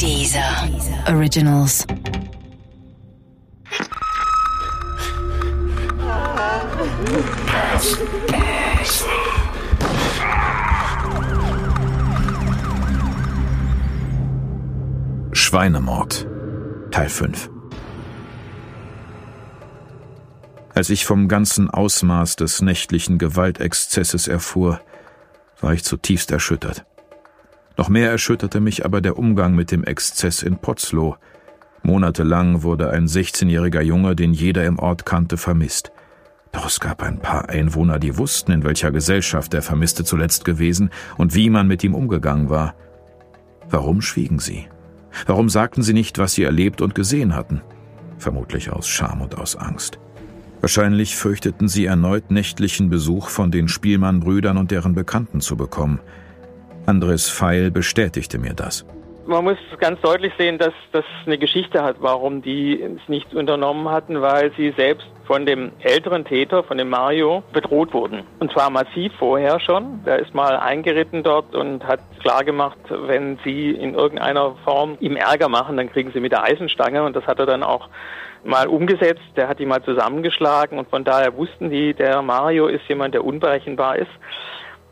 Dieser Originals. Schweinemord Teil 5 Als ich vom ganzen Ausmaß des nächtlichen Gewaltexzesses erfuhr, war ich zutiefst erschüttert. Noch mehr erschütterte mich aber der Umgang mit dem Exzess in Potzlow. Monatelang wurde ein 16-jähriger Junge, den jeder im Ort kannte, vermisst. Doch es gab ein paar Einwohner, die wussten, in welcher Gesellschaft der Vermisste zuletzt gewesen und wie man mit ihm umgegangen war. Warum schwiegen sie? Warum sagten sie nicht, was sie erlebt und gesehen hatten? Vermutlich aus Scham und aus Angst. Wahrscheinlich fürchteten sie erneut nächtlichen Besuch von den Spielmann-Brüdern und deren Bekannten zu bekommen. Andres Pfeil bestätigte mir das. Man muss ganz deutlich sehen, dass das eine Geschichte hat, warum die es nicht unternommen hatten, weil sie selbst von dem älteren Täter, von dem Mario, bedroht wurden. Und zwar massiv vorher schon. Der ist mal eingeritten dort und hat klargemacht, wenn sie in irgendeiner Form ihm Ärger machen, dann kriegen sie mit der Eisenstange. Und das hat er dann auch mal umgesetzt. Der hat die mal zusammengeschlagen und von daher wussten die, der Mario ist jemand, der unberechenbar ist.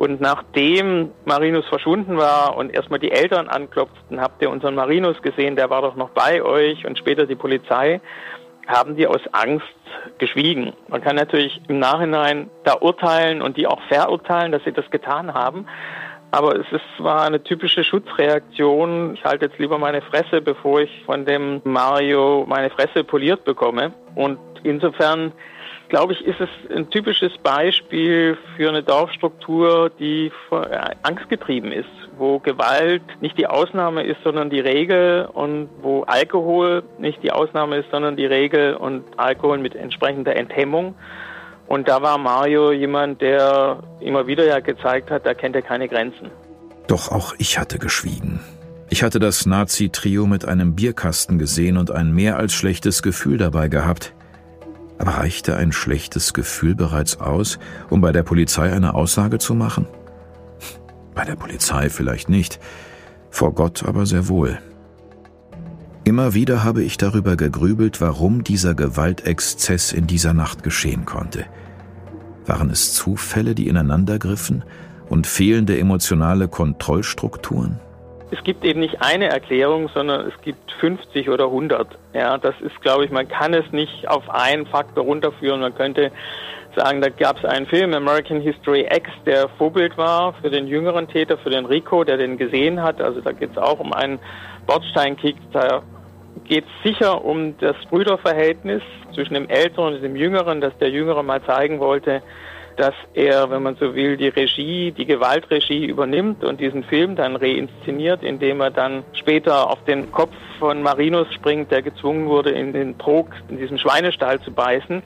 Und nachdem Marinus verschwunden war und erstmal die Eltern anklopften, habt ihr unseren Marinus gesehen, der war doch noch bei euch und später die Polizei, haben die aus Angst geschwiegen. Man kann natürlich im Nachhinein da urteilen und die auch verurteilen, dass sie das getan haben. Aber es ist, war eine typische Schutzreaktion. Ich halte jetzt lieber meine Fresse, bevor ich von dem Mario meine Fresse poliert bekomme. Und insofern glaube ich, ist es ein typisches Beispiel für eine Dorfstruktur, die angstgetrieben ist, wo Gewalt nicht die Ausnahme ist, sondern die Regel und wo Alkohol nicht die Ausnahme ist, sondern die Regel und Alkohol mit entsprechender Enthemmung. Und da war Mario jemand, der immer wieder ja gezeigt hat, da kennt er keine Grenzen. Doch auch ich hatte geschwiegen. Ich hatte das Nazi-Trio mit einem Bierkasten gesehen und ein mehr als schlechtes Gefühl dabei gehabt. Aber reichte ein schlechtes Gefühl bereits aus, um bei der Polizei eine Aussage zu machen? Bei der Polizei vielleicht nicht, vor Gott aber sehr wohl. Immer wieder habe ich darüber gegrübelt, warum dieser Gewaltexzess in dieser Nacht geschehen konnte. Waren es Zufälle, die ineinandergriffen und fehlende emotionale Kontrollstrukturen? Es gibt eben nicht eine Erklärung, sondern es gibt 50 oder 100. Ja, das ist, glaube ich, man kann es nicht auf einen Faktor runterführen. Man könnte sagen, da gab es einen Film, American History X, der Vorbild war für den jüngeren Täter, für den Rico, der den gesehen hat. Also da geht es auch um einen Bordsteinkick. Da geht es sicher um das Brüderverhältnis zwischen dem Älteren und dem Jüngeren, dass der Jüngere mal zeigen wollte, dass er, wenn man so will, die Regie, die Gewaltregie übernimmt und diesen Film dann reinszeniert, indem er dann später auf den Kopf von Marinus springt, der gezwungen wurde, in den Trog, in diesem Schweinestall zu beißen.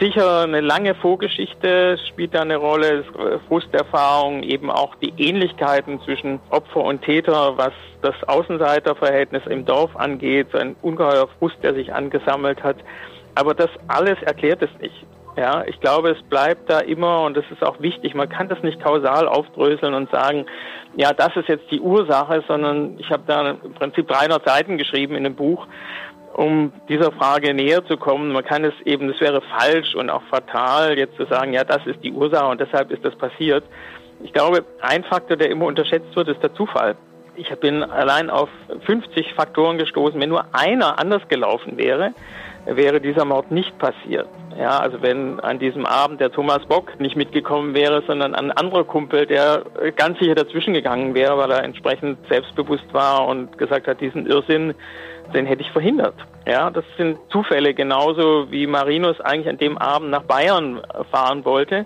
Sicher eine lange Vorgeschichte spielt da eine Rolle, Frusterfahrung, eben auch die Ähnlichkeiten zwischen Opfer und Täter, was das Außenseiterverhältnis im Dorf angeht, so ein ungeheuer Frust, der sich angesammelt hat. Aber das alles erklärt es nicht. Ja, ich glaube, es bleibt da immer, und das ist auch wichtig, man kann das nicht kausal aufdröseln und sagen, ja, das ist jetzt die Ursache, sondern ich habe da im Prinzip 300 Seiten geschrieben in dem Buch, um dieser Frage näher zu kommen. Man kann es eben, es wäre falsch und auch fatal, jetzt zu sagen, ja, das ist die Ursache und deshalb ist das passiert. Ich glaube, ein Faktor, der immer unterschätzt wird, ist der Zufall. Ich bin allein auf 50 Faktoren gestoßen. Wenn nur einer anders gelaufen wäre, wäre dieser Mord nicht passiert. Ja, also wenn an diesem Abend der Thomas Bock nicht mitgekommen wäre, sondern ein anderer Kumpel, der ganz sicher dazwischen gegangen wäre, weil er entsprechend selbstbewusst war und gesagt hat, diesen Irrsinn, den hätte ich verhindert. Ja, das sind Zufälle, genauso wie Marinus eigentlich an dem Abend nach Bayern fahren wollte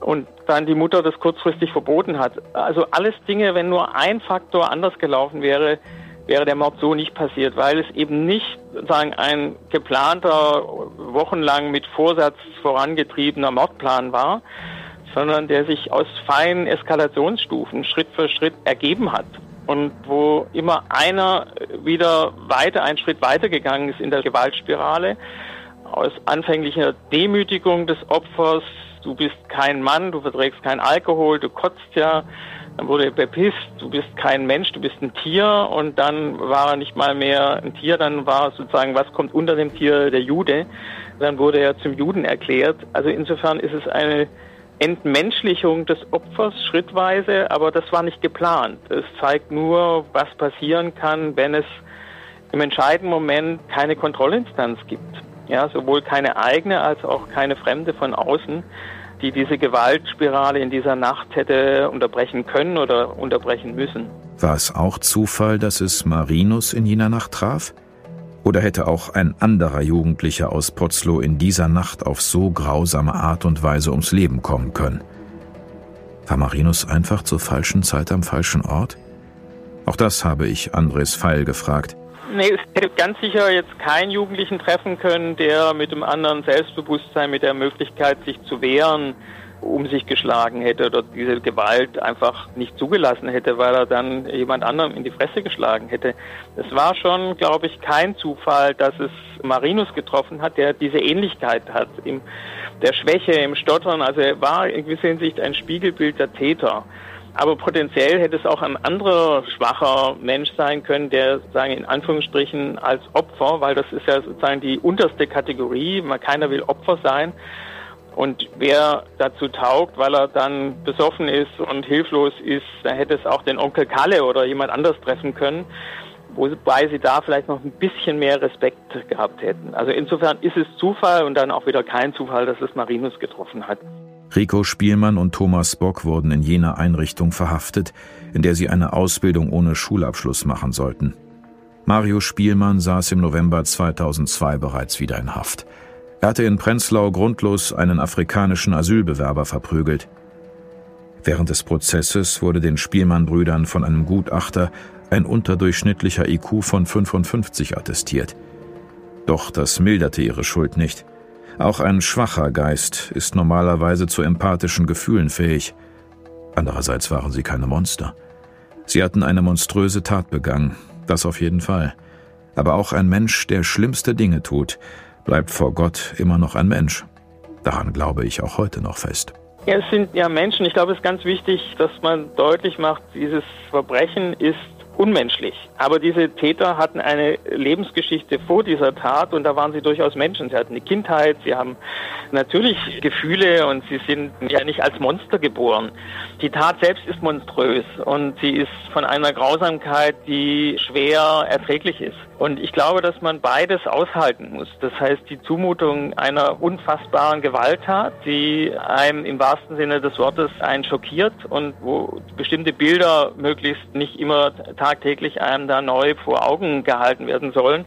und dann die Mutter das kurzfristig verboten hat. Also alles Dinge, wenn nur ein Faktor anders gelaufen wäre, wäre der Mord so nicht passiert, weil es eben nicht sozusagen ein geplanter, wochenlang mit Vorsatz vorangetriebener Mordplan war, sondern der sich aus feinen Eskalationsstufen Schritt für Schritt ergeben hat und wo immer einer wieder weiter, einen Schritt weitergegangen ist in der Gewaltspirale, aus anfänglicher Demütigung des Opfers, du bist kein Mann, du verträgst keinen Alkohol, du kotzt ja, Dann wurde er bepisst, du bist kein Mensch, du bist ein Tier und dann war er nicht mal mehr ein Tier, dann war sozusagen, was kommt unter dem Tier, der Jude. Dann wurde er zum Juden erklärt. Also insofern ist es eine Entmenschlichung des Opfers schrittweise, aber das war nicht geplant. Es zeigt nur, was passieren kann, wenn es im entscheidenden Moment keine Kontrollinstanz gibt. Ja, sowohl keine eigene als auch keine fremde von außen, die diese Gewaltspirale in dieser Nacht hätte unterbrechen können oder unterbrechen müssen. War es auch Zufall, dass es Marinus in jener Nacht traf? Oder hätte auch ein anderer Jugendlicher aus Potzlow in dieser Nacht auf so grausame Art und Weise ums Leben kommen können? War Marinus einfach zur falschen Zeit am falschen Ort? Auch das habe ich Andres Feil gefragt. Nee, es hätte ganz sicher jetzt keinen Jugendlichen treffen können, der mit dem anderen Selbstbewusstsein, mit der Möglichkeit, sich zu wehren, um sich geschlagen hätte oder diese Gewalt einfach nicht zugelassen hätte, weil er dann jemand anderem in die Fresse geschlagen hätte. Es war schon, glaube ich, kein Zufall, dass es Marinus getroffen hat, der diese Ähnlichkeit hat, im, der Schwäche, im Stottern. Also er war in gewisser Hinsicht ein Spiegelbild der Täter. Aber potenziell hätte es auch ein anderer schwacher Mensch sein können, der, sagen in Anführungsstrichen, als Opfer, weil das ist ja sozusagen die unterste Kategorie, man keiner will Opfer sein. Und wer dazu taugt, weil er dann besoffen ist und hilflos ist, da hätte es auch den Onkel Kalle oder jemand anders treffen können, wobei sie da vielleicht noch ein bisschen mehr Respekt gehabt hätten. Also insofern ist es Zufall und dann auch wieder kein Zufall, dass es Marinus getroffen hat. Rico Spielmann und Thomas Bock wurden in jener Einrichtung verhaftet, in der sie eine Ausbildung ohne Schulabschluss machen sollten. Mario Spielmann saß im November 2002 bereits wieder in Haft. Er hatte in Prenzlau grundlos einen afrikanischen Asylbewerber verprügelt. Während des Prozesses wurde den Spielmann-Brüdern von einem Gutachter ein unterdurchschnittlicher IQ von 55 attestiert. Doch das milderte ihre Schuld nicht – auch ein schwacher Geist ist normalerweise zu empathischen Gefühlen fähig. Andererseits waren sie keine Monster. Sie hatten eine monströse Tat begangen, das auf jeden Fall. Aber auch ein Mensch, der schlimmste Dinge tut, bleibt vor Gott immer noch ein Mensch. Daran glaube ich auch heute noch fest. Ja, es sind ja Menschen. Ich glaube, es ist ganz wichtig, dass man deutlich macht, dieses Verbrechen ist unmenschlich. Aber diese Täter hatten eine Lebensgeschichte vor dieser Tat und da waren sie durchaus Menschen. Sie hatten eine Kindheit, sie haben natürlich Gefühle und sie sind ja nicht als Monster geboren. Die Tat selbst ist monströs und sie ist von einer Grausamkeit, die schwer erträglich ist. Und ich glaube, dass man beides aushalten muss. Das heißt, die Zumutung einer unfassbaren Gewalttat, die einem im wahrsten Sinne des Wortes einen schockiert und wo bestimmte Bilder möglichst nicht immer tagtäglich einem da neu vor Augen gehalten werden sollen.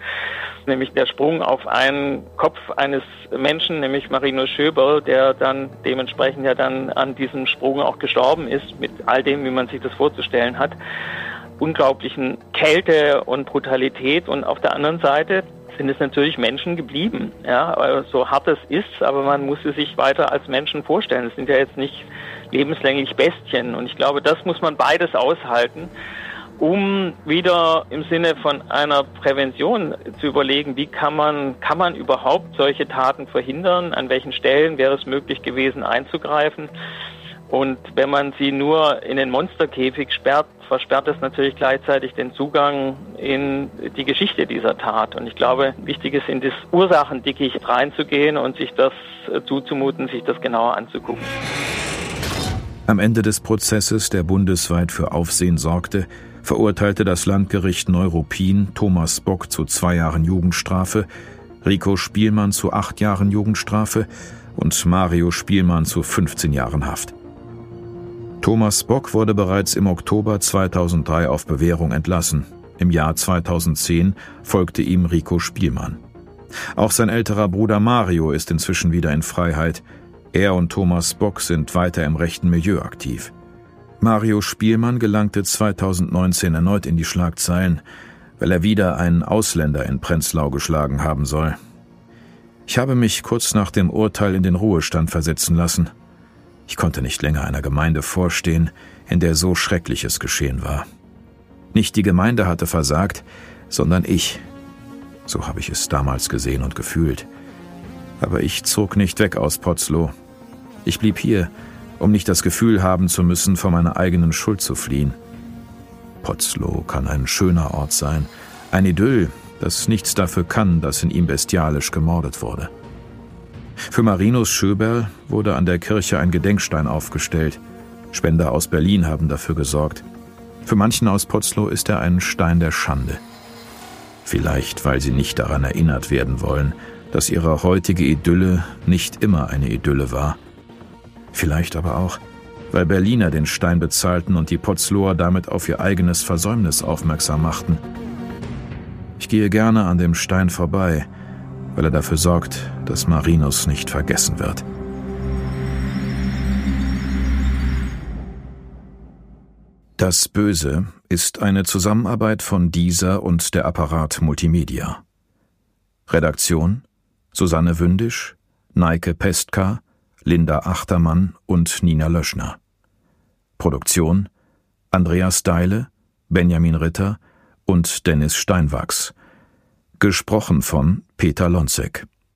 Nämlich der Sprung auf einen Kopf eines Menschen, nämlich Marino Schöberl, der dann dementsprechend ja dann an diesem Sprung auch gestorben ist, mit all dem, wie man sich das vorzustellen hat unglaublichen Kälte und Brutalität und auf der anderen Seite sind es natürlich Menschen geblieben. Ja, so hart es ist, aber man muss es sich weiter als Menschen vorstellen. Es sind ja jetzt nicht lebenslänglich Bestien. Und ich glaube, das muss man beides aushalten, um wieder im Sinne von einer Prävention zu überlegen, wie kann man, kann man überhaupt solche Taten verhindern? An welchen Stellen wäre es möglich gewesen einzugreifen? Und wenn man sie nur in den Monsterkäfig sperrt, versperrt es natürlich gleichzeitig den Zugang in die Geschichte dieser Tat. Und ich glaube, wichtig ist, in das Ursachendickicht reinzugehen und sich das zuzumuten, sich das genauer anzugucken. Am Ende des Prozesses, der bundesweit für Aufsehen sorgte, verurteilte das Landgericht Neuruppin Thomas Bock zu zwei Jahren Jugendstrafe, Rico Spielmann zu acht Jahren Jugendstrafe und Mario Spielmann zu 15 Jahren Haft. Thomas Bock wurde bereits im Oktober 2003 auf Bewährung entlassen. Im Jahr 2010 folgte ihm Rico Spielmann. Auch sein älterer Bruder Mario ist inzwischen wieder in Freiheit. Er und Thomas Bock sind weiter im rechten Milieu aktiv. Mario Spielmann gelangte 2019 erneut in die Schlagzeilen, weil er wieder einen Ausländer in Prenzlau geschlagen haben soll. Ich habe mich kurz nach dem Urteil in den Ruhestand versetzen lassen. Ich konnte nicht länger einer Gemeinde vorstehen, in der so Schreckliches geschehen war. Nicht die Gemeinde hatte versagt, sondern ich. So habe ich es damals gesehen und gefühlt. Aber ich zog nicht weg aus Potzlow. Ich blieb hier, um nicht das Gefühl haben zu müssen, vor meiner eigenen Schuld zu fliehen. Potzlow kann ein schöner Ort sein, ein Idyll, das nichts dafür kann, dass in ihm bestialisch gemordet wurde. Für Marinus Schöberl wurde an der Kirche ein Gedenkstein aufgestellt. Spender aus Berlin haben dafür gesorgt. Für manchen aus Potzlow ist er ein Stein der Schande. Vielleicht, weil sie nicht daran erinnert werden wollen, dass ihre heutige Idylle nicht immer eine Idylle war. Vielleicht aber auch, weil Berliner den Stein bezahlten und die Potzloher damit auf ihr eigenes Versäumnis aufmerksam machten. Ich gehe gerne an dem Stein vorbei, weil er dafür sorgt, dass Marinus nicht vergessen wird. Das Böse ist eine Zusammenarbeit von dieser und der Apparat Multimedia. Redaktion Susanne Wündisch, Neike Pestka, Linda Achtermann und Nina Löschner. Produktion Andreas Deile, Benjamin Ritter und Dennis Steinwachs. Gesprochen von Peter Lonzek.